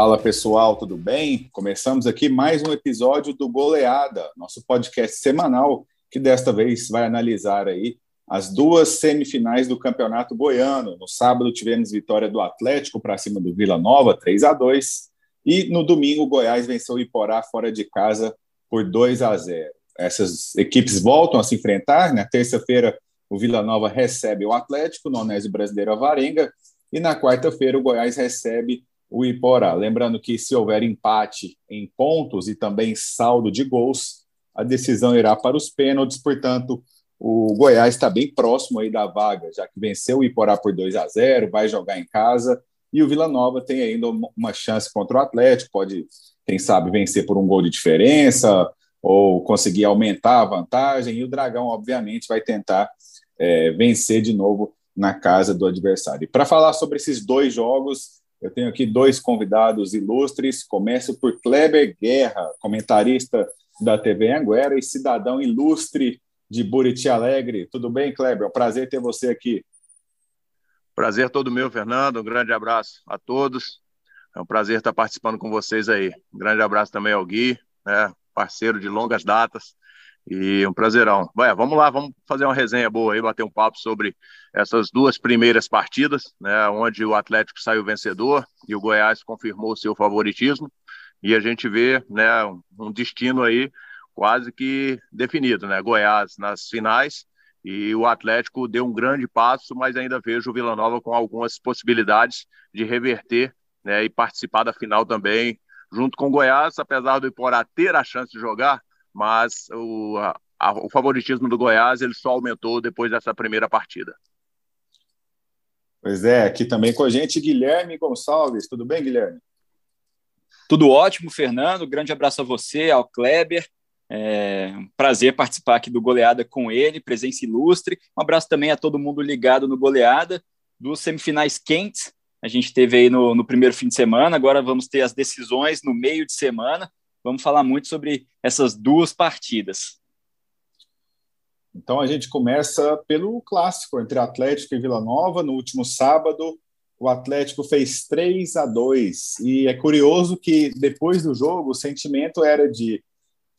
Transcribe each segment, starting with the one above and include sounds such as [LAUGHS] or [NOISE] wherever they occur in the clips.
Fala pessoal, tudo bem? Começamos aqui mais um episódio do Goleada, nosso podcast semanal que desta vez vai analisar aí as duas semifinais do Campeonato Goiano. No sábado tivemos vitória do Atlético para cima do Vila Nova, 3 a 2, e no domingo o Goiás venceu o Iporá fora de casa por 2 a 0. Essas equipes voltam a se enfrentar. Na terça-feira o Vila Nova recebe o Atlético no Onésio Brasileiro Avarenga e na quarta-feira o Goiás recebe o Iporá. Lembrando que se houver empate em pontos e também saldo de gols, a decisão irá para os pênaltis, portanto, o Goiás está bem próximo aí da vaga, já que venceu o Iporá por 2 a 0, vai jogar em casa, e o Vila Nova tem ainda uma chance contra o Atlético, pode, quem sabe, vencer por um gol de diferença ou conseguir aumentar a vantagem, e o Dragão, obviamente, vai tentar é, vencer de novo na casa do adversário. Para falar sobre esses dois jogos, eu tenho aqui dois convidados ilustres. Começo por Kleber Guerra, comentarista da TV Anguera e cidadão ilustre de Buriti Alegre. Tudo bem, Kleber? É um prazer ter você aqui. Prazer todo meu, Fernando. Um grande abraço a todos. É um prazer estar participando com vocês aí. Um grande abraço também ao Gui, né, parceiro de longas datas. E um prazerão. Vai, vamos lá, vamos fazer uma resenha boa aí, bater um papo sobre essas duas primeiras partidas, né, onde o Atlético saiu vencedor e o Goiás confirmou seu favoritismo. E a gente vê né, um destino aí quase que definido, né? Goiás nas finais e o Atlético deu um grande passo, mas ainda vejo o Vila Nova com algumas possibilidades de reverter né, e participar da final também, junto com o Goiás, apesar do Iporá ter a chance de jogar, mas o, a, o favoritismo do Goiás ele só aumentou depois dessa primeira partida. Pois é, aqui também com a gente Guilherme Gonçalves. Tudo bem, Guilherme? Tudo ótimo, Fernando. Grande abraço a você, ao Kleber. É um prazer participar aqui do Goleada com ele, presença ilustre. Um abraço também a todo mundo ligado no Goleada, dos semifinais quentes. A gente teve aí no, no primeiro fim de semana, agora vamos ter as decisões no meio de semana. Vamos falar muito sobre essas duas partidas. Então a gente começa pelo clássico entre Atlético e Vila Nova no último sábado. O Atlético fez 3 a 2 e é curioso que depois do jogo o sentimento era de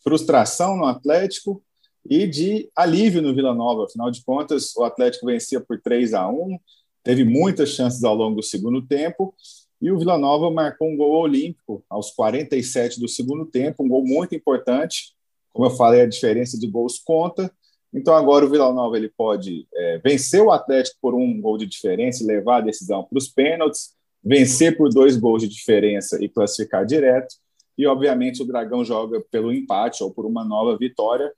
frustração no Atlético e de alívio no Vila Nova. Afinal de contas, o Atlético vencia por 3 a 1, teve muitas chances ao longo do segundo tempo e o Vila Nova marcou um gol olímpico aos 47 do segundo tempo, um gol muito importante. Como eu falei, a diferença de gols conta. Então agora o Vila Nova ele pode é, vencer o Atlético por um gol de diferença levar a decisão para os pênaltis, vencer por dois gols de diferença e classificar direto. E obviamente o Dragão joga pelo empate ou por uma nova vitória.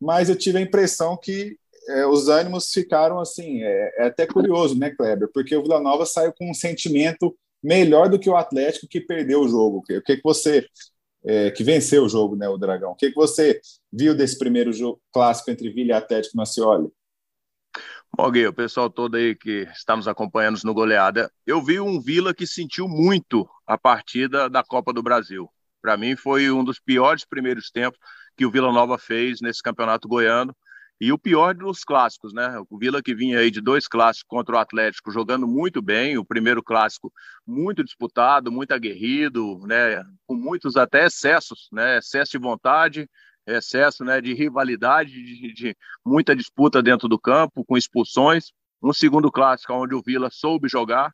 Mas eu tive a impressão que é, os ânimos ficaram assim, é, é, até curioso, né, Kleber? Porque o Vila Nova saiu com um sentimento melhor do que o Atlético que perdeu o jogo. O que, que você é, que venceu o jogo, né, o Dragão? O que, que você viu desse primeiro jogo clássico entre Vila e Atlético Macioli? Bom, Gui, o pessoal todo aí que estamos acompanhando no goleada, eu vi um Vila que sentiu muito a partida da Copa do Brasil. Para mim foi um dos piores primeiros tempos que o Vila Nova fez nesse campeonato goiano. E o pior dos clássicos, né? O Vila que vinha aí de dois clássicos contra o Atlético jogando muito bem, o primeiro clássico muito disputado, muito aguerrido, né? Com muitos até excessos, né? Excesso de vontade, excesso né, de rivalidade, de, de muita disputa dentro do campo, com expulsões. Um segundo clássico onde o Vila soube jogar,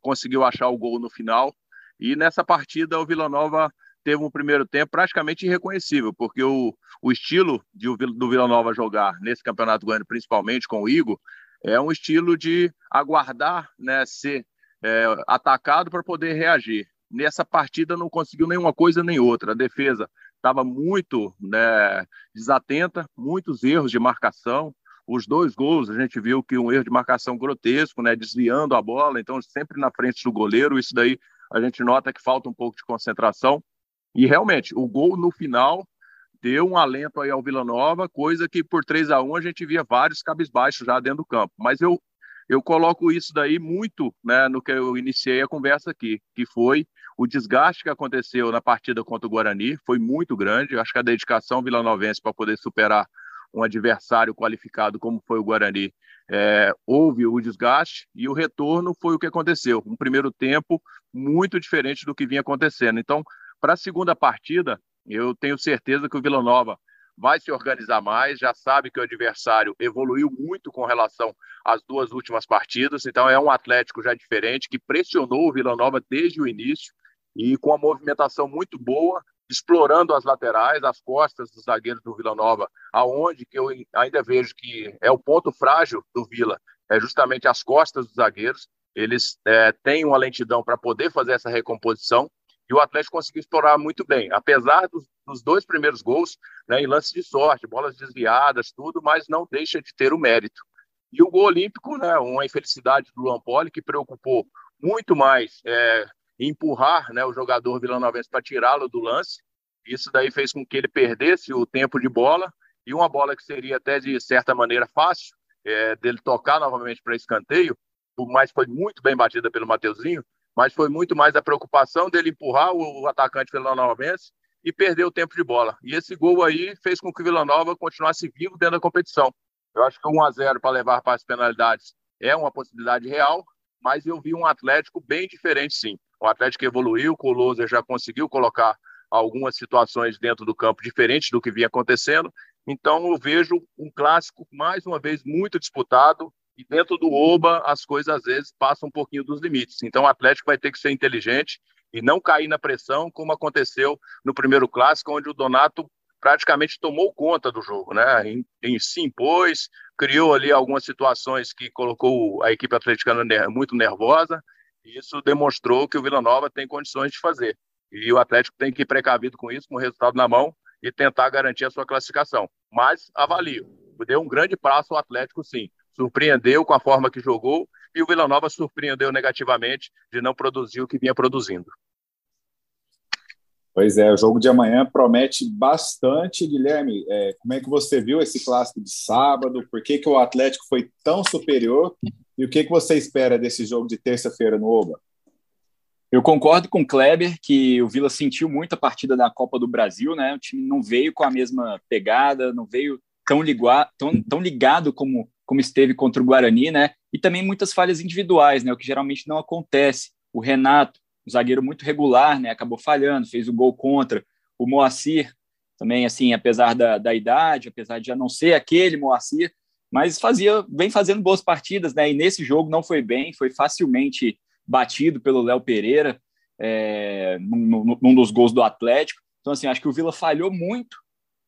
conseguiu achar o gol no final. E nessa partida o Vila Nova teve um primeiro tempo praticamente irreconhecível, porque o, o estilo de, do Vila Nova jogar nesse campeonato goiano, principalmente com o Igor, é um estilo de aguardar, né, ser é, atacado para poder reagir. Nessa partida não conseguiu nenhuma coisa nem outra. A defesa estava muito né, desatenta, muitos erros de marcação. Os dois gols, a gente viu que um erro de marcação grotesco, né, desviando a bola, então sempre na frente do goleiro. Isso daí a gente nota que falta um pouco de concentração. E realmente, o gol no final deu um alento aí ao Vila Nova, coisa que por 3 a 1 a gente via vários cabisbaixos já dentro do campo. Mas eu eu coloco isso daí muito né, no que eu iniciei a conversa aqui, que foi o desgaste que aconteceu na partida contra o Guarani, foi muito grande. Eu acho que a dedicação vilanovense para poder superar um adversário qualificado como foi o Guarani é, houve o desgaste e o retorno foi o que aconteceu. Um primeiro tempo muito diferente do que vinha acontecendo. Então, para a segunda partida, eu tenho certeza que o Vila Nova vai se organizar mais, já sabe que o adversário evoluiu muito com relação às duas últimas partidas, então é um Atlético já diferente, que pressionou o Vila Nova desde o início e com a movimentação muito boa, explorando as laterais, as costas dos zagueiros do Vila Nova, aonde que eu ainda vejo que é o ponto frágil do Vila, é justamente as costas dos zagueiros. Eles é, têm uma lentidão para poder fazer essa recomposição e o Atlético conseguiu explorar muito bem, apesar dos, dos dois primeiros gols, né, em lances de sorte, bolas desviadas, tudo, mas não deixa de ter o mérito. E o gol olímpico, né, uma infelicidade do Luan Poli, que preocupou muito mais é, empurrar né, o jogador vilanovense para tirá-lo do lance. Isso daí fez com que ele perdesse o tempo de bola e uma bola que seria até de certa maneira fácil é, dele tocar novamente para escanteio, mais foi muito bem batida pelo Mateuzinho, mas foi muito mais a preocupação dele empurrar o, atacante vilanovense e perder o tempo de bola. E esse gol aí fez com que o Vila Nova continuasse vivo dentro da competição. Eu acho que 1 a 0 para levar para as penalidades é uma possibilidade real, mas eu vi um Atlético bem diferente, sim. O Atlético evoluiu, o Louser já conseguiu colocar algumas situações dentro do campo diferentes do que vinha acontecendo. Então, eu vejo um clássico, mais uma vez, muito disputado. E dentro do Oba, as coisas às vezes passam um pouquinho dos limites. Então, o Atlético vai ter que ser inteligente e não cair na pressão, como aconteceu no primeiro clássico, onde o Donato praticamente tomou conta do jogo, né? Em, em, se impôs, criou ali algumas situações que colocou a equipe atleticana muito nervosa isso demonstrou que o Vila Nova tem condições de fazer. E o Atlético tem que ir precavido com isso, com o resultado na mão, e tentar garantir a sua classificação. Mas avalio. Deu um grande passo ao Atlético, sim. Surpreendeu com a forma que jogou e o Vila Nova surpreendeu negativamente de não produzir o que vinha produzindo. Pois é, o jogo de amanhã promete bastante, Guilherme. É, como é que você viu esse clássico de sábado? Por que, que o Atlético foi tão superior e o que, que você espera desse jogo de terça-feira no Oba? Eu concordo com o Kleber que o Vila sentiu muito a partida da Copa do Brasil, né? O time não veio com a mesma pegada, não veio tão, ligado, tão, tão ligado como, como esteve contra o Guarani, né? E também muitas falhas individuais, né? O que geralmente não acontece. O Renato, um zagueiro muito regular, né? Acabou falhando, fez o gol contra. O Moacir, também, assim, apesar da, da idade, apesar de já não ser aquele Moacir, mas fazia, vem fazendo boas partidas, né? E nesse jogo não foi bem, foi facilmente batido pelo Léo Pereira, é, num, num, dos gols do Atlético. Então, assim, acho que o Vila falhou muito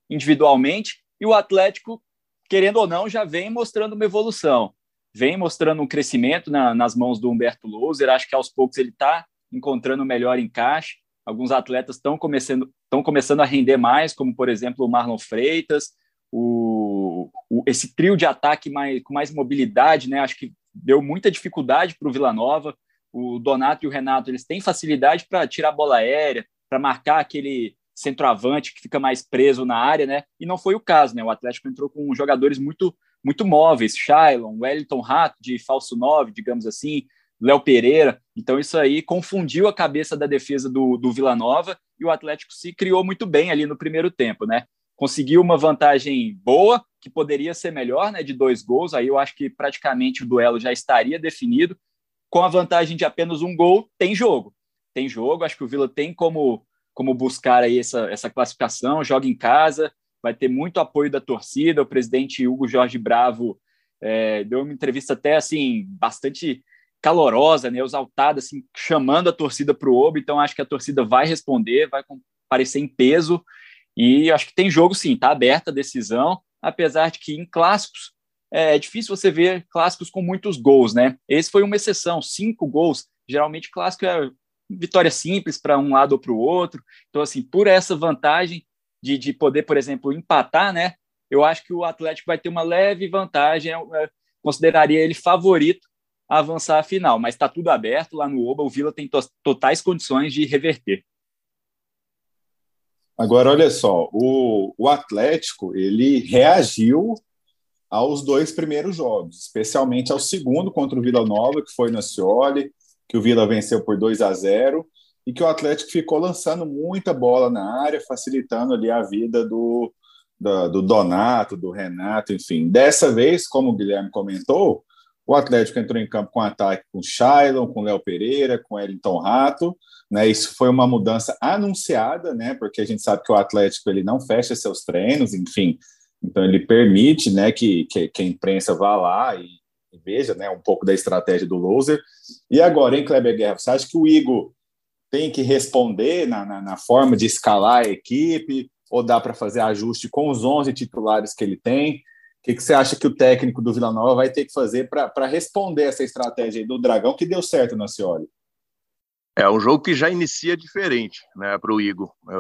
individualmente e o Atlético, querendo ou não, já vem mostrando uma evolução, vem mostrando um crescimento na, nas mãos do Humberto Louser. Acho que aos poucos ele está encontrando o melhor encaixe. Alguns atletas estão começando, começando a render mais, como por exemplo o Marlon Freitas, o, o, esse trio de ataque mais, com mais mobilidade, né? Acho que deu muita dificuldade para o Vila Nova. O Donato e o Renato eles têm facilidade para tirar a bola aérea, para marcar aquele centroavante que fica mais preso na área, né? E não foi o caso, né? O Atlético entrou com jogadores muito muito móveis, Shailon, Wellington Rato de falso 9, digamos assim, Léo Pereira. Então isso aí confundiu a cabeça da defesa do, do Vila Nova e o Atlético se criou muito bem ali no primeiro tempo, né? conseguiu uma vantagem boa, que poderia ser melhor, né, de dois gols. Aí eu acho que praticamente o duelo já estaria definido. Com a vantagem de apenas um gol, tem jogo. Tem jogo, acho que o Vila tem como, como buscar aí essa, essa classificação, joga em casa, vai ter muito apoio da torcida. O presidente Hugo Jorge Bravo é, deu uma entrevista até assim, bastante calorosa, né, exaltada, assim, chamando a torcida para o Obo. Então acho que a torcida vai responder, vai comparecer em peso. E acho que tem jogo sim, está aberta a decisão, apesar de que em clássicos é, é difícil você ver clássicos com muitos gols, né? Esse foi uma exceção, cinco gols. Geralmente clássico é vitória simples para um lado ou para o outro. Então, assim, por essa vantagem de, de poder, por exemplo, empatar, né? Eu acho que o Atlético vai ter uma leve vantagem. Eu, eu consideraria ele favorito a avançar a final, mas está tudo aberto lá no Oba. O Vila tem to totais condições de reverter. Agora, olha só, o, o Atlético ele reagiu aos dois primeiros jogos, especialmente ao segundo contra o Vila Nova, que foi no Cioli, que o Vila venceu por 2 a 0 e que o Atlético ficou lançando muita bola na área, facilitando ali a vida do, do, do Donato, do Renato, enfim. Dessa vez, como o Guilherme comentou, o Atlético entrou em campo com ataque com Shailon, com Léo Pereira, com Elton Rato. Né, isso foi uma mudança anunciada, né, porque a gente sabe que o Atlético ele não fecha seus treinos, enfim, então ele permite né, que, que, que a imprensa vá lá e, veja né, um pouco da estratégia do loser. E agora, hein, Kleber Guerra, você acha que o Igor tem que responder na, na, na forma de escalar a equipe, ou dá para fazer ajuste com os 11 titulares que ele tem? O que, que você acha que o técnico do Vila Nova vai ter que fazer para responder essa estratégia do Dragão que deu certo no Cioli? É um jogo que já inicia diferente né, para o Igor. É,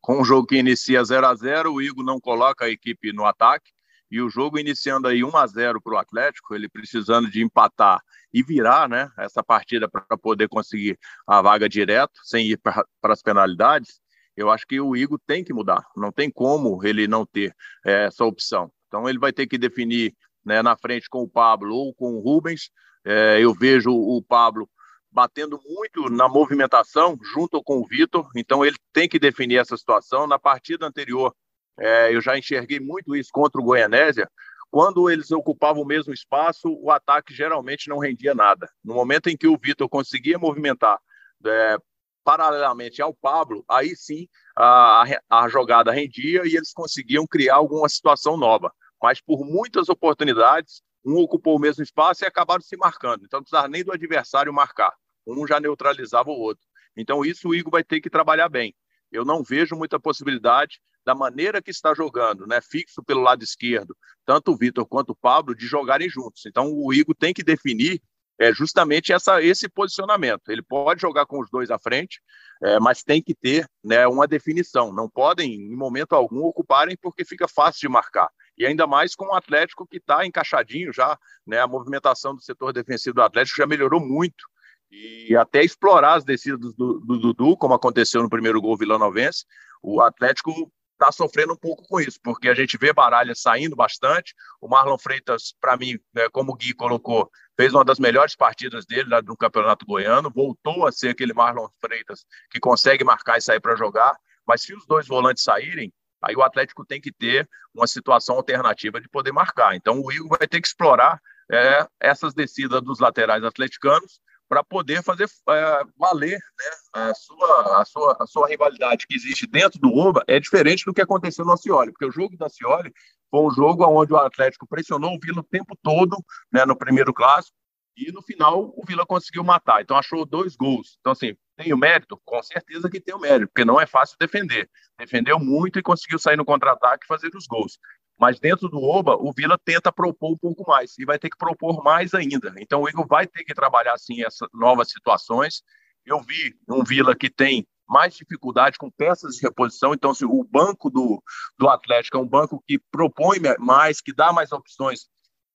com um jogo que inicia 0 a 0 o Igor não coloca a equipe no ataque. E o jogo iniciando aí 1 a 0 para o Atlético, ele precisando de empatar e virar né, essa partida para poder conseguir a vaga direto, sem ir para as penalidades, eu acho que o Igor tem que mudar. Não tem como ele não ter é, essa opção. Então ele vai ter que definir né, na frente com o Pablo ou com o Rubens. É, eu vejo o Pablo batendo muito na movimentação junto com o Vitor, então ele tem que definir essa situação. Na partida anterior, é, eu já enxerguei muito isso contra o Goianésia. Quando eles ocupavam o mesmo espaço, o ataque geralmente não rendia nada. No momento em que o Vitor conseguia movimentar é, paralelamente ao Pablo, aí sim a, a jogada rendia e eles conseguiam criar alguma situação nova mas por muitas oportunidades, um ocupou o mesmo espaço e acabaram se marcando. Então, não precisava nem do adversário marcar. Um já neutralizava o outro. Então, isso o Igor vai ter que trabalhar bem. Eu não vejo muita possibilidade, da maneira que está jogando, né, fixo pelo lado esquerdo, tanto o Vitor quanto o Pablo, de jogarem juntos. Então, o Igor tem que definir é, justamente essa, esse posicionamento. Ele pode jogar com os dois à frente, é, mas tem que ter né, uma definição. Não podem, em momento algum, ocuparem porque fica fácil de marcar e ainda mais com o Atlético que está encaixadinho já, né? A movimentação do setor defensivo do Atlético já melhorou muito. E até explorar as descidas do, Dudu, como aconteceu no primeiro gol vilanovense, o Atlético está sofrendo um pouco com isso, porque a gente vê Baralha saindo bastante. O Marlon Freitas, para mim, né, como o Gui colocou, fez uma das melhores partidas dele lá no Campeonato Goiano, voltou a ser aquele Marlon Freitas que consegue marcar e sair para jogar. Mas se os dois volantes saírem, Aí o Atlético tem que ter uma situação alternativa de poder marcar. Então o Igor vai ter que explorar é, essas descidas dos laterais atleticanos para poder fazer é, valer né, a, sua, a, sua, a sua rivalidade que existe dentro do Oba é diferente do que aconteceu no Acioli, porque o jogo do Acioli foi um jogo onde o Atlético pressionou o Vila o tempo todo né, no primeiro clássico e no final o Vila conseguiu matar. Então achou dois gols. Então, assim, tem o mérito? Com certeza que tem o mérito, porque não é fácil defender. Defendeu muito e conseguiu sair no contra-ataque e fazer os gols. Mas dentro do Oba, o Vila tenta propor um pouco mais e vai ter que propor mais ainda. Então o Igor vai ter que trabalhar assim essas novas situações. Eu vi um Vila que tem mais dificuldade com peças de reposição. Então, se o banco do, do Atlético é um banco que propõe mais, que dá mais opções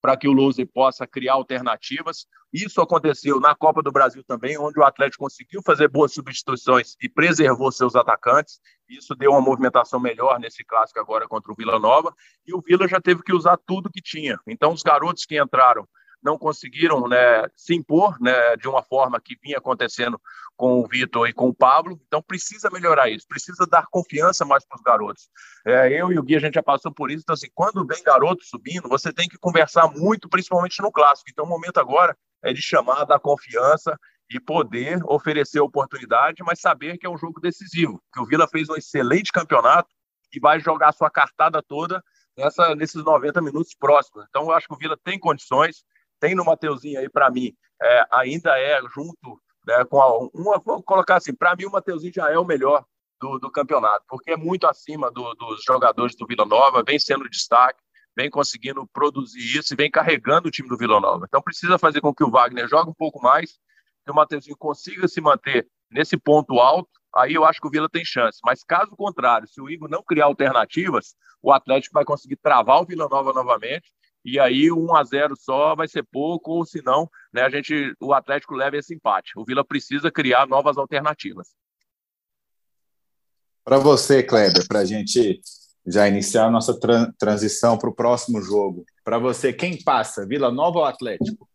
para que o Loser possa criar alternativas. Isso aconteceu na Copa do Brasil também, onde o Atlético conseguiu fazer boas substituições e preservou seus atacantes. Isso deu uma movimentação melhor nesse clássico agora contra o Vila Nova. E o Vila já teve que usar tudo que tinha. Então, os garotos que entraram não conseguiram né, se impor né, de uma forma que vinha acontecendo com o Vitor e com o Pablo. Então precisa melhorar isso, precisa dar confiança mais para os garotos. É, eu e o Gui a gente já passou por isso. Então assim, quando vem garoto subindo, você tem que conversar muito, principalmente no clássico. Então o momento agora é de chamar, dar confiança e poder oferecer oportunidade, mas saber que é um jogo decisivo. Que o Vila fez um excelente campeonato e vai jogar sua cartada toda nessa, nesses 90 minutos próximos. Então, eu acho que o Vila tem condições tem no Mateuzinho aí, para mim, é, ainda é junto né, com a, uma, vou colocar assim, para mim o Mateuzinho já é o melhor do, do campeonato, porque é muito acima do, dos jogadores do Vila Nova, vem sendo destaque, vem conseguindo produzir isso e vem carregando o time do Vila Nova. Então precisa fazer com que o Wagner jogue um pouco mais, que o Mateuzinho consiga se manter nesse ponto alto, aí eu acho que o Vila tem chance. Mas caso contrário, se o Igor não criar alternativas, o Atlético vai conseguir travar o Vila Nova novamente e aí 1 a 0 só vai ser pouco, ou senão, né, a gente, o Atlético leva esse empate. O Vila precisa criar novas alternativas. Para você, Kleber, para a gente já iniciar a nossa tra transição para o próximo jogo. Para você, quem passa, Vila Nova ou Atlético?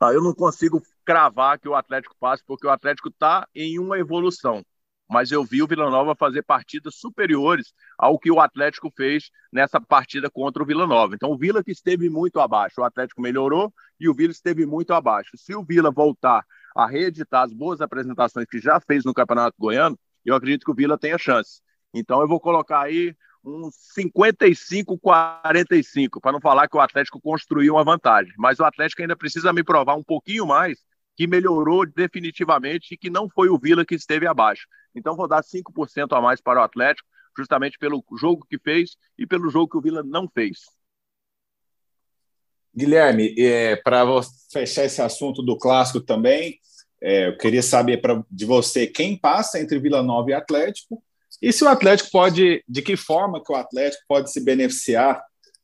Ah, eu não consigo cravar que o Atlético passe, porque o Atlético está em uma evolução. Mas eu vi o Vila Nova fazer partidas superiores ao que o Atlético fez nessa partida contra o Vila Nova. Então, o Vila que esteve muito abaixo, o Atlético melhorou e o Vila esteve muito abaixo. Se o Vila voltar a reeditar as boas apresentações que já fez no Campeonato Goiano, eu acredito que o Vila tenha chance. Então, eu vou colocar aí uns 55-45, para não falar que o Atlético construiu uma vantagem. Mas o Atlético ainda precisa me provar um pouquinho mais que melhorou definitivamente e que não foi o Vila que esteve abaixo. Então vou dar 5% a mais para o Atlético, justamente pelo jogo que fez e pelo jogo que o Vila não fez. Guilherme, é, para fechar esse assunto do clássico também, é, eu queria saber pra, de você quem passa entre Vila Nova e Atlético e se o Atlético pode, de que forma que o Atlético pode se beneficiar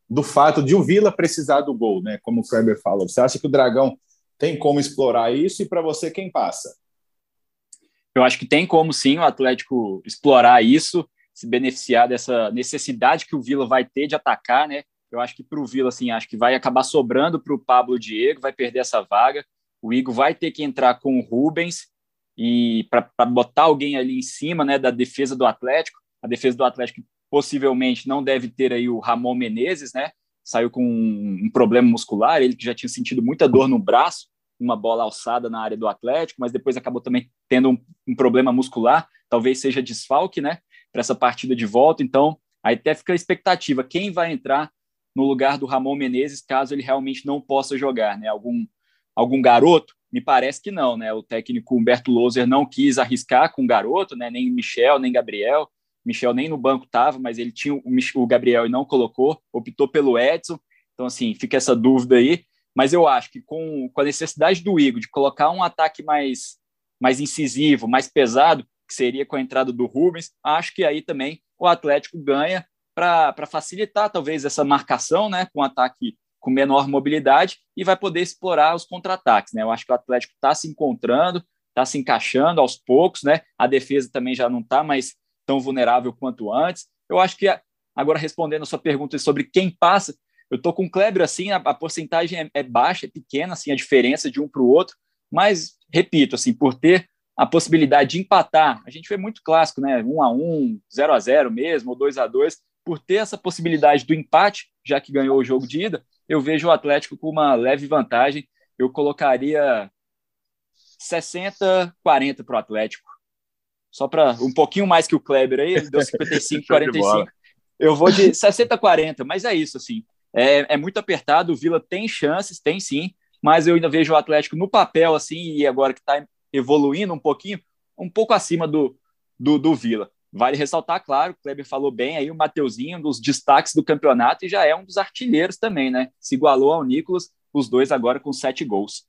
do fato de o Vila precisar do gol, né? Como o Kleber falou. Você acha que o Dragão tem como explorar isso e para você quem passa? Eu acho que tem como sim o Atlético explorar isso, se beneficiar dessa necessidade que o Vila vai ter de atacar, né? Eu acho que para o Vila, assim, acho que vai acabar sobrando para o Pablo Diego, vai perder essa vaga. O Igor vai ter que entrar com o Rubens e para botar alguém ali em cima, né, da defesa do Atlético. A defesa do Atlético possivelmente não deve ter aí o Ramon Menezes, né? saiu com um problema muscular, ele que já tinha sentido muita dor no braço, uma bola alçada na área do Atlético, mas depois acabou também tendo um, um problema muscular, talvez seja desfalque, né, para essa partida de volta. Então, aí até fica a expectativa, quem vai entrar no lugar do Ramon Menezes caso ele realmente não possa jogar, né? Algum algum garoto? Me parece que não, né? O técnico Humberto Loser não quis arriscar com o garoto, né? Nem Michel, nem Gabriel. Michel nem no banco estava, mas ele tinha o Gabriel e não colocou, optou pelo Edson. Então, assim, fica essa dúvida aí. Mas eu acho que com, com a necessidade do Igor de colocar um ataque mais, mais incisivo, mais pesado, que seria com a entrada do Rubens, acho que aí também o Atlético ganha para facilitar talvez essa marcação, né, com um ataque com menor mobilidade e vai poder explorar os contra-ataques, né? Eu acho que o Atlético está se encontrando, está se encaixando aos poucos, né? A defesa também já não está mais tão vulnerável quanto antes. Eu acho que, agora respondendo a sua pergunta sobre quem passa, eu estou com o Kleber assim, a, a porcentagem é, é, baixa, é pequena, assim, a diferença de um para o outro, mas, repito, assim, por ter a possibilidade de empatar, a gente vê muito clássico, né? 1 a 1 0 a 0 mesmo, ou 2 a 2 por ter essa possibilidade do empate, já que ganhou o jogo de ida, eu vejo o Atlético com uma leve vantagem. Eu colocaria 60-40 para o Atlético só para um pouquinho mais que o Kleber aí, ele deu 55, 45. [LAUGHS] Eu vou de 60, 40, mas é isso, assim. É, é muito apertado, o Vila tem chances, tem sim, mas eu ainda vejo o Atlético no papel, assim, e agora que está evoluindo um pouquinho, um pouco acima do, do, do Vila. Vale ressaltar, claro, o Kleber falou bem aí, o Mateuzinho, um dos destaques do campeonato, e já é um dos artilheiros também, né? Se igualou ao Nicolas, os dois agora com sete gols.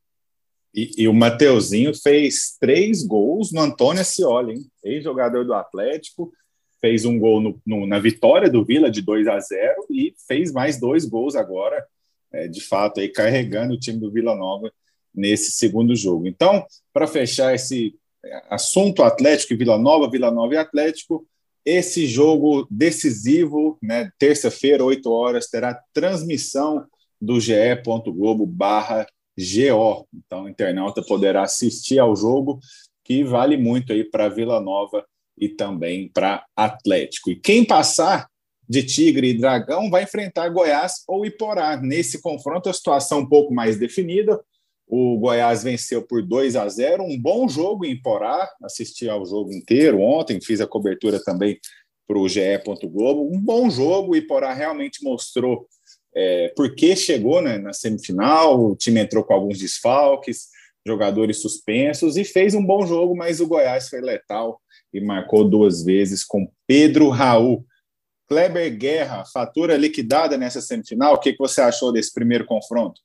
E, e, o Mateuzinho fez três gols no Antônio Ascioli, ex-jogador do Atlético, fez um gol no, no, na vitória do Vila de 2 a 0 e fez mais dois gols agora, é, de fato, aí carregando o time do Vila Nova nesse segundo jogo. Então, para fechar esse é, assunto Atlético e Vila Nova, Vila Nova e Atlético, esse jogo decisivo, né, terça-feira, 8 horas, terá transmissão do ge.globo barra GO. Então, o internauta poderá assistir ao jogo, que vale muito aí para Vila Nova e também para Atlético. E quem passar de Tigre e Dragão vai enfrentar Goiás ou Iporá. Nesse confronto, a situação um pouco mais definida. O Goiás venceu por 2 a 0, um bom jogo em Iporá. Assisti ao jogo inteiro ontem, fiz a cobertura também para o GE. Globo. Um bom jogo, o Iporá realmente mostrou é, por que chegou né, na semifinal, o time entrou com alguns desfalques, jogadores suspensos e fez um bom jogo, mas o Goiás foi letal e marcou duas vezes com Pedro Raul. Kleber Guerra, fatura liquidada nessa semifinal, o que, você achou desse primeiro confronto?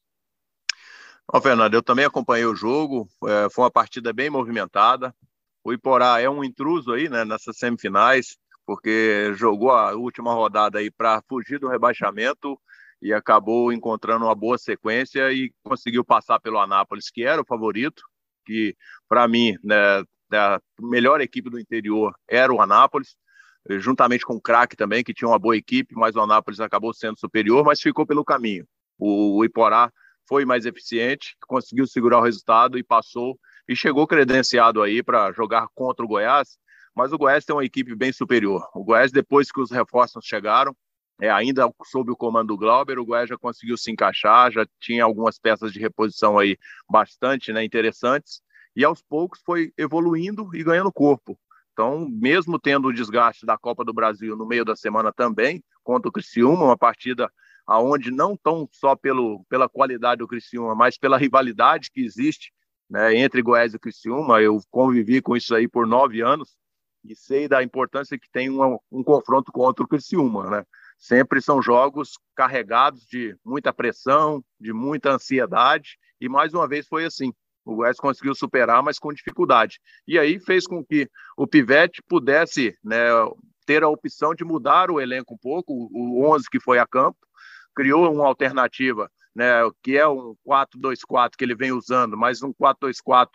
Ó, Fernando, eu também acompanhei o jogo, é, foi uma partida bem movimentada. O Iporá é um intruso aí, né, nessas semifinais, porque jogou a última rodada aí para fugir do rebaixamento e acabou encontrando uma boa sequência e conseguiu passar pelo Anápolis, que era o favorito, que para mim, né, a melhor equipe do interior era o Anápolis, juntamente com o Crack também, que tinha uma boa equipe, mas o Anápolis acabou sendo superior, mas ficou pelo caminho. O, Iporá foi mais eficiente, conseguiu segurar o resultado e passou e chegou credenciado aí para jogar contra o Goiás, mas o Goiás tem uma equipe bem superior. O Goiás, depois que os reforços chegaram, é, ainda sob o comando do Glauber, o Goiás já conseguiu se encaixar, já tinha algumas peças de reposição aí bastante né, interessantes, e aos poucos foi evoluindo e ganhando corpo. Então, mesmo tendo o desgaste da Copa do Brasil no meio da semana também, contra o Criciúma, uma partida aonde não tão só pelo, pela qualidade do Criciúma, mas pela rivalidade que existe né, entre Goiás e Criciúma, eu convivi com isso aí por nove anos e sei da importância que tem um, um confronto contra o Criciúma, né? Sempre são jogos carregados de muita pressão, de muita ansiedade, e mais uma vez foi assim. O Goiás conseguiu superar, mas com dificuldade. E aí fez com que o Pivete pudesse né, ter a opção de mudar o elenco um pouco, o 11 que foi a campo, criou uma alternativa, né, que é um 4-2-4 que ele vem usando, mas um 4-2-4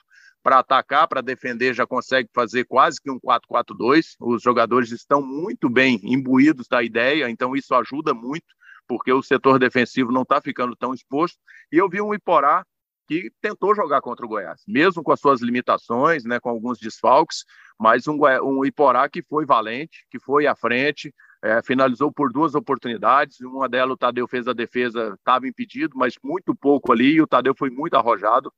para atacar, para defender, já consegue fazer quase que um 4-4-2. Os jogadores estão muito bem imbuídos da ideia, então isso ajuda muito, porque o setor defensivo não está ficando tão exposto. E eu vi um Iporá que tentou jogar contra o Goiás, mesmo com as suas limitações, né, com alguns desfalques, mas um, um Iporá que foi valente, que foi à frente, é, finalizou por duas oportunidades, uma delas o Tadeu fez a defesa, estava impedido, mas muito pouco ali, e o Tadeu foi muito arrojado,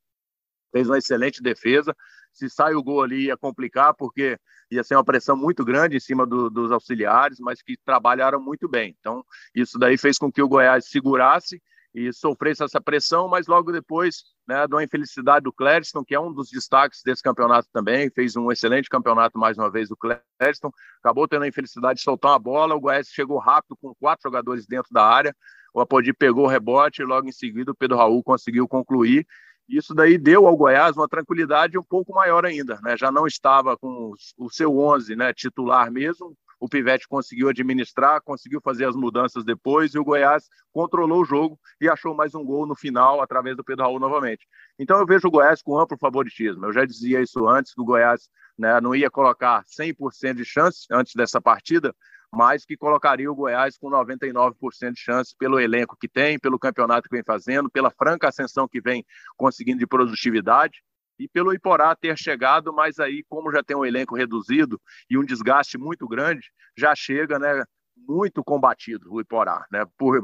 fez uma excelente defesa, se sai o gol ali ia complicar, porque ia ser uma pressão muito grande em cima do, dos auxiliares, mas que trabalharam muito bem, então isso daí fez com que o Goiás segurasse, e sofresse essa pressão, mas logo depois, né, de uma infelicidade do Clériston, que é um dos destaques desse campeonato também, fez um excelente campeonato mais uma vez do Clériston, acabou tendo a infelicidade de soltar uma bola, o Goiás chegou rápido com quatro jogadores dentro da área, o Apodi pegou o rebote e logo em seguida o Pedro Raul conseguiu concluir, isso daí deu ao Goiás uma tranquilidade um pouco maior ainda, né? Já não estava com o seu 11, né, titular mesmo, o Pivete conseguiu administrar, conseguiu fazer as mudanças depois e o Goiás controlou o jogo e achou mais um gol no final através do Pedro Raul novamente. Então eu vejo o Goiás com amplo favoritismo. Eu já dizia isso antes, que o Goiás né, não ia colocar 100% de chance antes dessa partida, mas que colocaria o Goiás com 99% de chance pelo elenco que tem, pelo campeonato que vem fazendo, pela franca ascensão que vem conseguindo de produtividade e pelo Iporá ter chegado, mas aí, como já tem um elenco reduzido e um desgaste muito grande, já chega né, muito combatido o Iporá, né, por,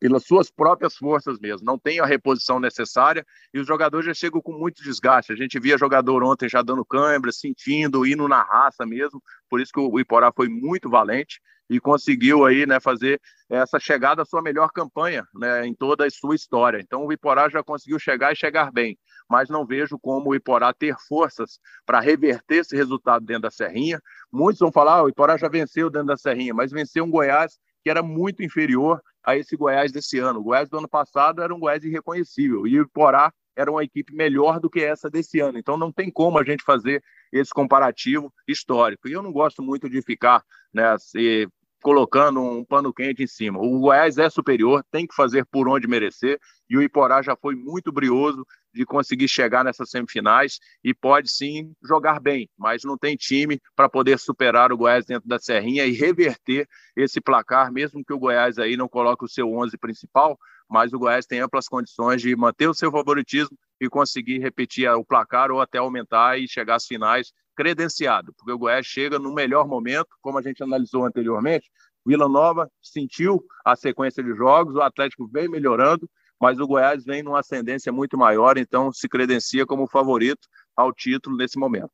pelas suas próprias forças mesmo, não tem a reposição necessária e os jogadores já chegam com muito desgaste. A gente via jogador ontem já dando câimbra, sentindo, indo na raça mesmo, por isso que o Iporá foi muito valente e conseguiu aí, né, fazer essa chegada à sua melhor campanha, né, em toda a sua história. Então o Iporá já conseguiu chegar e chegar bem mas não vejo como o Iporá ter forças para reverter esse resultado dentro da Serrinha. Muitos vão falar, ah, o Iporá já venceu dentro da Serrinha, mas venceu um Goiás que era muito inferior a esse Goiás desse ano. O Goiás do ano passado era um Goiás irreconhecível e o Iporá era uma equipe melhor do que essa desse ano. Então não tem como a gente fazer esse comparativo histórico. E eu não gosto muito de ficar né, se, colocando um pano quente em cima. O Goiás é superior, tem que fazer por onde merecer, e o Iporá já foi muito brioso de conseguir chegar nessas semifinais e pode sim jogar bem, mas não tem time para poder superar o Goiás dentro da Serrinha e reverter esse placar, mesmo que o Goiás aí não coloque o seu 11 principal, mas o Goiás tem amplas condições de manter o seu favoritismo e conseguir repetir o placar ou até aumentar e chegar às finais credenciado, porque o Goiás chega no melhor momento, como a gente analisou anteriormente, Vila Nova sentiu a sequência de jogos, o Atlético vem melhorando mas o Goiás vem numa ascendência muito maior, então se credencia como favorito ao título nesse momento.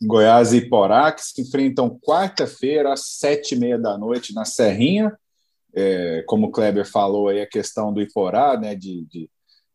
Goiás e Porá, que se enfrentam quarta-feira às sete e meia da noite na Serrinha. É, como o Kleber falou aí, a questão do Iporá, né, de, de,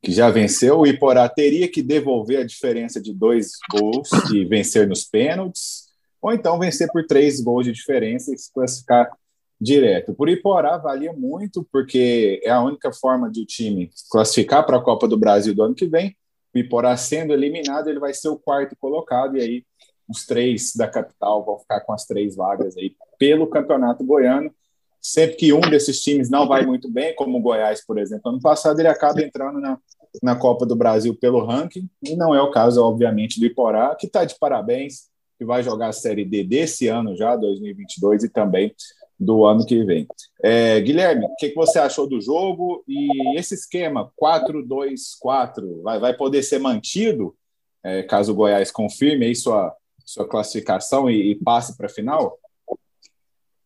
que já venceu, o Iporá teria que devolver a diferença de dois gols e vencer nos pênaltis, ou então vencer por três gols de diferença e se classificar direto. Por Iporá valia muito, porque é a única forma de o time classificar para a Copa do Brasil do ano que vem. O Iporá sendo eliminado, ele vai ser o quarto colocado, e aí os três da capital vão ficar com as três vagas aí pelo Campeonato Goiano. Sempre que um desses times não vai muito bem, como o Goiás, por exemplo, ano passado, ele acaba entrando na, na Copa do Brasil pelo ranking, e não é o caso, obviamente, do Iporá, que está de parabéns, que vai jogar a Série D desse ano já, 2022, e também do ano que vem. É, Guilherme, o que, que, você achou do jogo? E esse esquema 4-2-4 vai, vai poder ser mantido é, caso o Goiás confirme aí sua, sua classificação e, e passe para a final?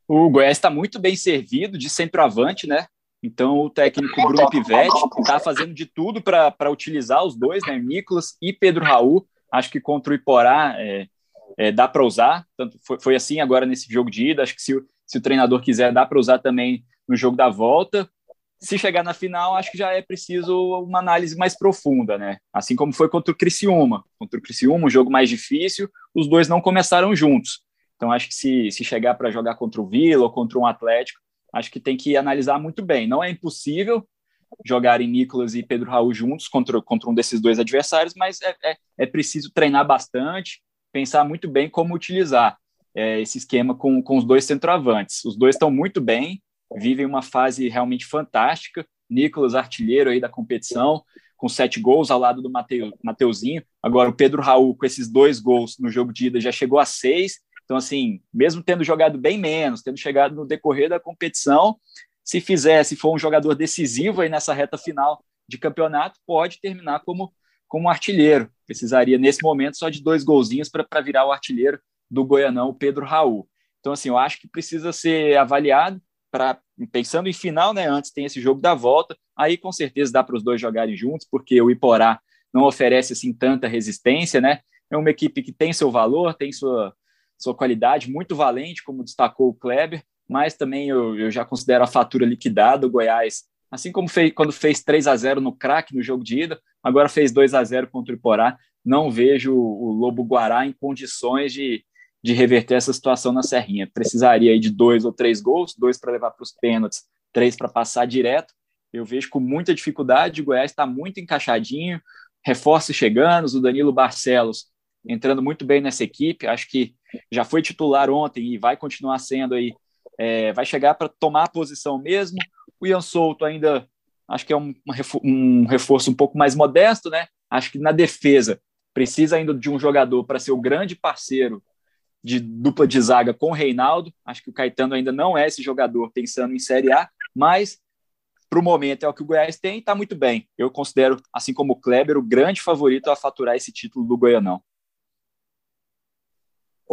O Goiás está muito bem servido de centroavante, né? Então o técnico Bruno Pivetti está fazendo de tudo para utilizar os dois, né? Nicolas e Pedro Raul. Acho que contra o Iporá é, é, dá para usar. Tanto foi, foi, assim agora nesse jogo de ida. Acho que se, se o treinador quiser, dá para usar também no jogo da volta. Se chegar na final, acho que já é preciso uma análise mais profunda, né? Assim como foi contra o Criciúma. Contra o Criciúma, um jogo mais difícil, os dois não começaram juntos. Então, acho que se, se chegar para jogar contra o Vila ou contra um Atlético, acho que tem que analisar muito bem. Não é impossível jogarem Nicolas e Pedro Raul juntos contra, contra um desses dois adversários, mas é, é, é preciso treinar bastante, pensar muito bem como utilizar é, esse esquema com, com os dois centroavantes. Os dois estão muito bem, vivem uma fase realmente fantástica. Nicolas, artilheiro aí da competição, com sete gols ao lado do Mateu, Mateuzinho. Agora, o Pedro Raul, com esses dois gols no jogo de ida, já chegou a seis então, assim, mesmo tendo jogado bem menos, tendo chegado no decorrer da competição, se fizer, se for um jogador decisivo aí nessa reta final de campeonato, pode terminar como, como artilheiro. Precisaria, nesse momento, só de dois golzinhos para virar o artilheiro do Goianão, o Pedro Raul. Então, assim, eu acho que precisa ser avaliado para pensando em final, né? Antes tem esse jogo da volta, aí com certeza dá para os dois jogarem juntos, porque o Iporá não oferece assim tanta resistência, né? É uma equipe que tem seu valor, tem sua sua qualidade, muito valente, como destacou o Kleber, mas também eu, eu já considero a fatura liquidada. O Goiás, assim como fez, quando fez 3 a 0 no craque no jogo de ida, agora fez 2 a 0 contra o Iporá. Não vejo o Lobo Guará em condições de, de reverter essa situação na Serrinha. Precisaria de dois ou três gols, dois para levar para os pênaltis, três para passar direto. Eu vejo com muita dificuldade. O Goiás está muito encaixadinho, reforços chegando, o Danilo Barcelos entrando muito bem nessa equipe. Acho que já foi titular ontem e vai continuar sendo aí. É, vai chegar para tomar a posição mesmo. O Ian Souto ainda acho que é um, um reforço um pouco mais modesto, né? Acho que na defesa precisa ainda de um jogador para ser o grande parceiro de dupla de zaga com o Reinaldo. Acho que o Caetano ainda não é esse jogador pensando em Série A, mas para o momento é o que o Goiás tem e está muito bem. Eu considero, assim como o Kleber, o grande favorito a faturar esse título do Goianão.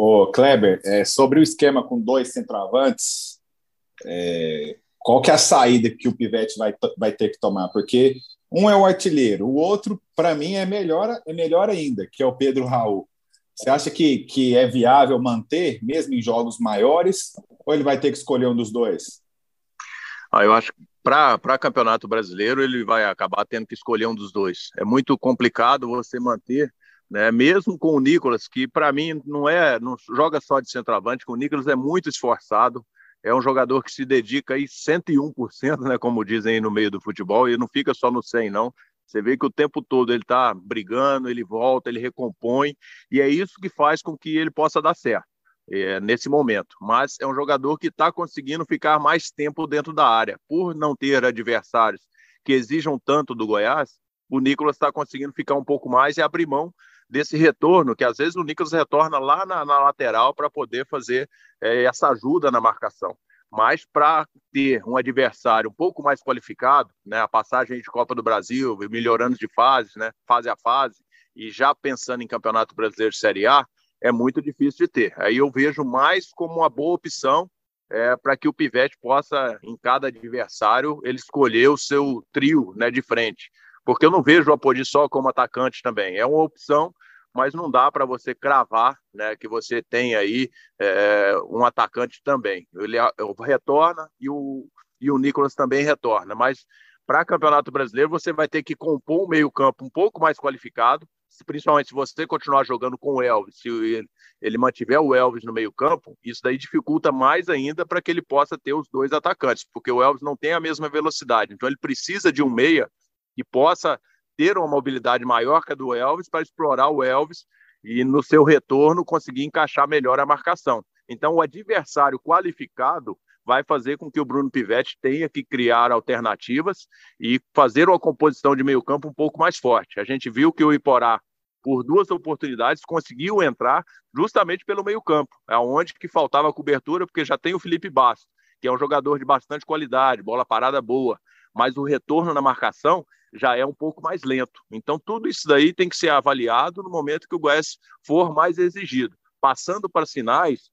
Ô, Kleber, é, sobre o esquema com dois centroavantes, é, qual que é a saída que o Pivete vai, vai ter que tomar? Porque um é o artilheiro, o outro, para mim, é melhor, é melhor ainda, que é o Pedro Raul. Você acha que, que é viável manter, mesmo em jogos maiores, ou ele vai ter que escolher um dos dois? Ah, eu acho que para campeonato brasileiro ele vai acabar tendo que escolher um dos dois. É muito complicado você manter né? Mesmo com o Nicolas, que para mim não é, não joga só de centroavante, o Nicolas é muito esforçado, é um jogador que se dedica aí 101%, né, como dizem aí no meio do futebol, e não fica só no 100 não. Você vê que o tempo todo ele está brigando, ele volta, ele recompõe, e é isso que faz com que ele possa dar certo é, nesse momento. Mas é um jogador que está conseguindo ficar mais tempo dentro da área. Por não ter adversários que exijam tanto do Goiás, o Nicolas está conseguindo ficar um pouco mais e abrir mão desse retorno, que às vezes o Nicolas retorna lá na, na lateral para poder fazer é, essa ajuda na marcação. Mas para ter um adversário um pouco mais qualificado, né, a passagem de Copa do Brasil, melhorando de fase, né, fase a fase, e já pensando em Campeonato Brasileiro de Série A, é muito difícil de ter. Aí eu vejo mais como uma boa opção é, para que o Pivete possa, em cada adversário, ele escolher o seu trio né, de frente porque eu não vejo o Apodi só como atacante também. É uma opção, mas não dá para você cravar né, que você tem aí é, um atacante também. Ele retorna e o, e o Nicolas também retorna, mas para Campeonato Brasileiro você vai ter que compor um meio-campo um pouco mais qualificado, principalmente se você continuar jogando com o Elvis, se ele, ele mantiver o Elvis no meio-campo, isso daí dificulta mais ainda para que ele possa ter os dois atacantes, porque o Elvis não tem a mesma velocidade, então ele precisa de um meia que possa ter uma mobilidade maior que a do Elvis para explorar o Elvis e no seu retorno conseguir encaixar melhor a marcação. Então, o adversário qualificado vai fazer com que o Bruno Pivetti tenha que criar alternativas e fazer uma composição de meio-campo um pouco mais forte. A gente viu que o Iporá, por duas oportunidades, conseguiu entrar justamente pelo meio-campo, aonde que faltava cobertura, porque já tem o Felipe Bastos, que é um jogador de bastante qualidade, bola parada boa, mas o retorno na marcação já é um pouco mais lento. Então, tudo isso daí tem que ser avaliado no momento que o Goiás for mais exigido. passando para as finais,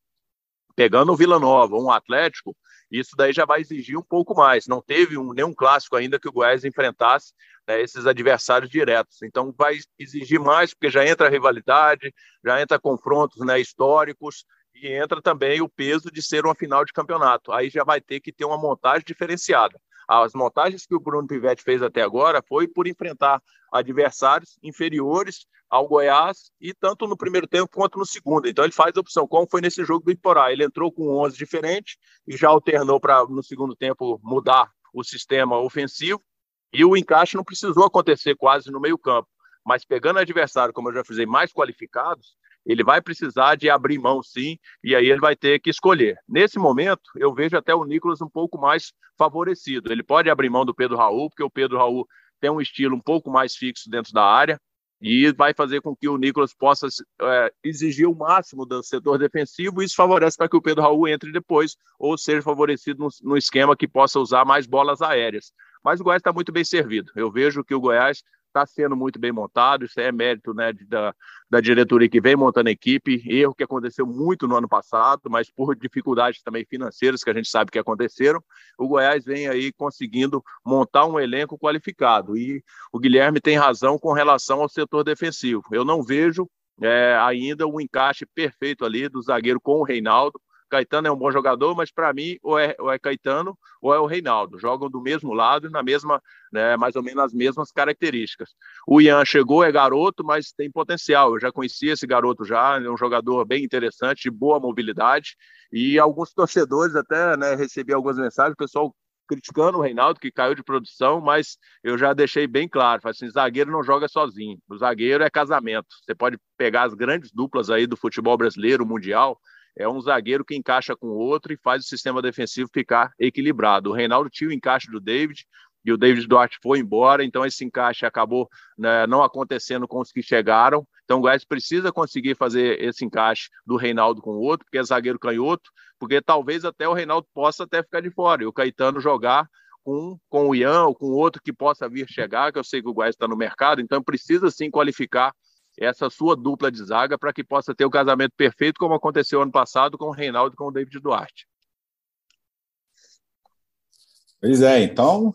pegando o Vila Nova, um Atlético, isso daí já vai exigir um pouco mais. Não teve um, nenhum clássico ainda que o Goiás enfrentasse né, esses adversários diretos. Então vai exigir mais, porque já entra rivalidade, já entra confrontos né, históricos e entra também o peso de ser uma final de campeonato. Aí já vai ter que ter uma montagem diferenciada. As montagens que o Bruno Pivetti fez até agora foi por enfrentar adversários inferiores ao Goiás e tanto no primeiro tempo quanto no segundo. Então ele faz a opção, como foi nesse jogo do Iporá. Ele entrou com 11 diferentes e já alternou para no segundo tempo mudar o sistema ofensivo e o encaixe não precisou acontecer quase no meio-campo. Mas pegando adversário, como eu já fiz, mais qualificados, ele vai precisar de abrir mão sim, e aí ele vai ter que escolher. Nesse momento, eu vejo até o Nicolas um pouco mais favorecido. Ele pode abrir mão do Pedro Raul, porque o Pedro Raul tem um estilo um pouco mais fixo dentro da área, e vai fazer com que o Nicolas possa é, exigir o máximo do setor defensivo, e isso favorece para que o Pedro Raul entre depois, ou seja favorecido no, no esquema que possa usar mais bolas aéreas. Mas o Goiás está muito bem servido. Eu vejo que o Goiás está sendo muito bem montado, isso é mérito né, da, da diretoria que vem montando a equipe, erro que aconteceu muito no ano passado, mas por dificuldades também financeiras que a gente sabe que aconteceram, o Goiás vem aí conseguindo montar um elenco qualificado, e o Guilherme tem razão com relação ao setor defensivo, eu não vejo é, ainda o um encaixe perfeito ali do zagueiro com o Reinaldo, Caetano é um bom jogador, mas para mim ou é, ou é Caetano ou é o Reinaldo. Jogam do mesmo lado, na mesma, né, mais ou menos as mesmas características. O Ian chegou, é garoto, mas tem potencial. Eu já conhecia esse garoto já, é um jogador bem interessante, de boa mobilidade. E alguns [LAUGHS] torcedores até né, recebi algumas mensagens, o pessoal criticando o Reinaldo, que caiu de produção, mas eu já deixei bem claro, assim, zagueiro não joga sozinho, o zagueiro é casamento. Você pode pegar as grandes duplas aí do futebol brasileiro, mundial, é um zagueiro que encaixa com o outro e faz o sistema defensivo ficar equilibrado. O Reinaldo tinha o encaixe do David e o David Duarte foi embora, então esse encaixe acabou né, não acontecendo com os que chegaram. Então o Goiás precisa conseguir fazer esse encaixe do Reinaldo com o outro, porque é zagueiro canhoto, porque talvez até o Reinaldo possa até ficar de fora e o Caetano jogar com, com o Ian ou com outro que possa vir chegar, que eu sei que o Goiás está no mercado, então precisa sim qualificar essa sua dupla de zaga para que possa ter o casamento perfeito, como aconteceu ano passado com o Reinaldo e com o David Duarte. Pois é, então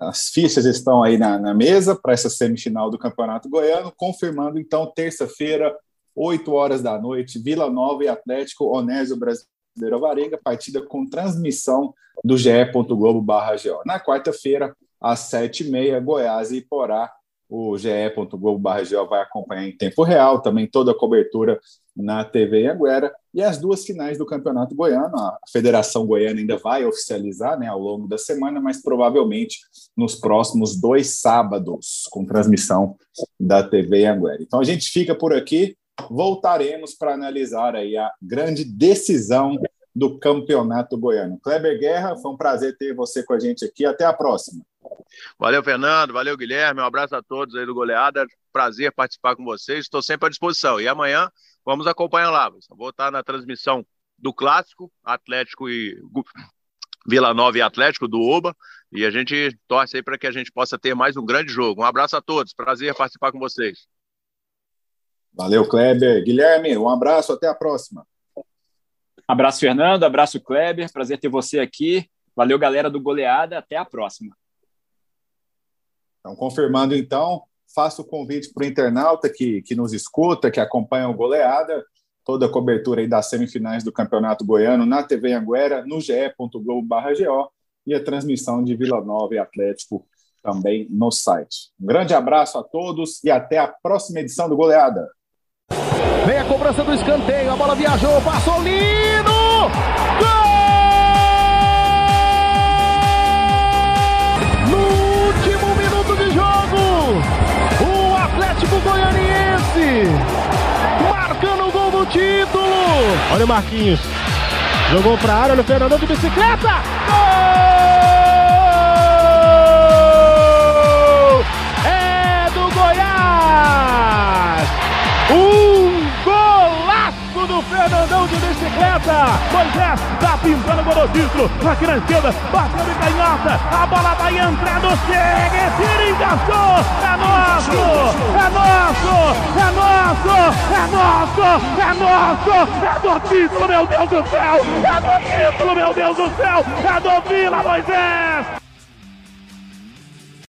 as fichas estão aí na, na mesa para essa semifinal do Campeonato Goiano, confirmando então terça-feira, 8 horas da noite, Vila Nova e Atlético Onésio Brasileiro Varenga, partida com transmissão do ge.globo barra Na quarta-feira, às 7h30, Goiás e Iporá o ge.globo.br vai acompanhar em tempo real, também toda a cobertura na TV Anguera, e as duas finais do Campeonato Goiano. A Federação Goiana ainda vai oficializar né, ao longo da semana, mas provavelmente nos próximos dois sábados, com transmissão da TV Anguera. Então a gente fica por aqui, voltaremos para analisar aí a grande decisão do Campeonato Goiano. Kleber Guerra, foi um prazer ter você com a gente aqui. Até a próxima. Valeu, Fernando. Valeu, Guilherme. Um abraço a todos aí do Goleada. Prazer participar com vocês. Estou sempre à disposição. E amanhã vamos acompanhar lá. Vou estar na transmissão do Clássico, Atlético e Vila Nova e Atlético, do Oba. E a gente torce aí para que a gente possa ter mais um grande jogo. Um abraço a todos. Prazer participar com vocês. Valeu, Kleber. Guilherme, um abraço. Até a próxima. Abraço, Fernando. Abraço, Kleber. Prazer ter você aqui. Valeu, galera do Goleada. Até a próxima. Então, confirmando então, faço o convite para o internauta que, que nos escuta, que acompanha o Goleada, toda a cobertura aí das semifinais do Campeonato Goiano na TV Anguera, no ge.globo.go e a transmissão de Vila Nova e Atlético também no site. Um grande abraço a todos e até a próxima edição do Goleada. Vem a cobrança do escanteio, a bola viajou, passou lindo! Gol! Marcando o gol do título. Olha o Marquinhos, jogou para a área, olha o Fernandão de bicicleta. Gol! Fernandão de bicicleta. Moisés tá pintando o título. Aqui na esquerda, bateu de canhota. A bola vai entrando, chega, tira, encaixou. É nosso, é nosso, é nosso, é nosso, é nosso. É do título, meu Deus do céu. É do título, meu Deus do céu. É do Vila Moisés.